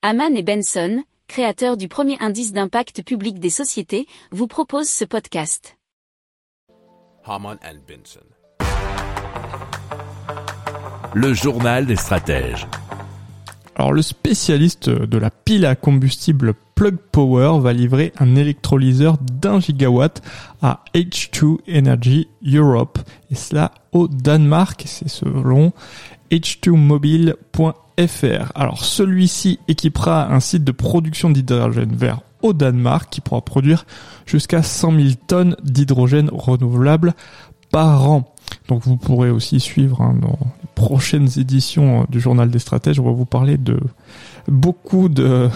Haman et Benson, créateurs du premier indice d'impact public des sociétés, vous proposent ce podcast. Haman and Benson. Le journal des stratèges. Alors le spécialiste de la pile à combustible Plug Power va livrer un électrolyseur d'un gigawatt à H2 Energy Europe et cela au Danemark, c'est selon h2mobile.fr. Alors celui-ci équipera un site de production d'hydrogène vert au Danemark qui pourra produire jusqu'à 100 000 tonnes d'hydrogène renouvelable par an. Donc vous pourrez aussi suivre hein, dans les prochaines éditions du journal des stratèges, on va vous parler de beaucoup de,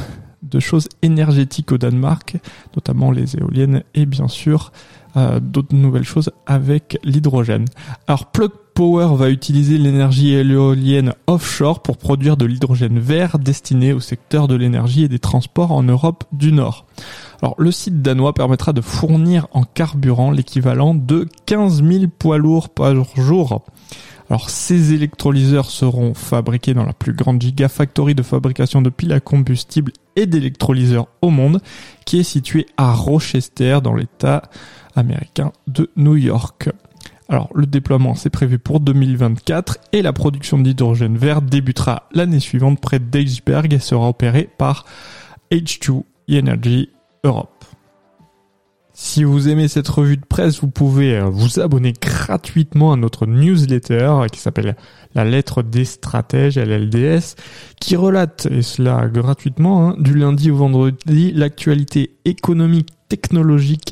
de choses énergétiques au Danemark, notamment les éoliennes et bien sûr euh, d'autres nouvelles choses avec l'hydrogène. Alors Plug Power va utiliser l'énergie éolienne offshore pour produire de l'hydrogène vert destiné au secteur de l'énergie et des transports en Europe du Nord. Alors le site danois permettra de fournir en carburant l'équivalent de 15 000 poids lourds par jour. Alors ces électrolyseurs seront fabriqués dans la plus grande gigafactory de fabrication de piles à combustible et d'électrolyseurs au monde, qui est située à Rochester dans l'état américain de New York. Alors le déploiement c'est prévu pour 2024 et la production d'hydrogène vert débutera l'année suivante près d'Eichberg et sera opérée par H2 Energy Europe. Si vous aimez cette revue de presse, vous pouvez euh, vous abonner gratuitement à notre newsletter qui s'appelle La lettre des stratèges, LLDS, qui relate, et cela gratuitement, hein, du lundi au vendredi, l'actualité économique, technologique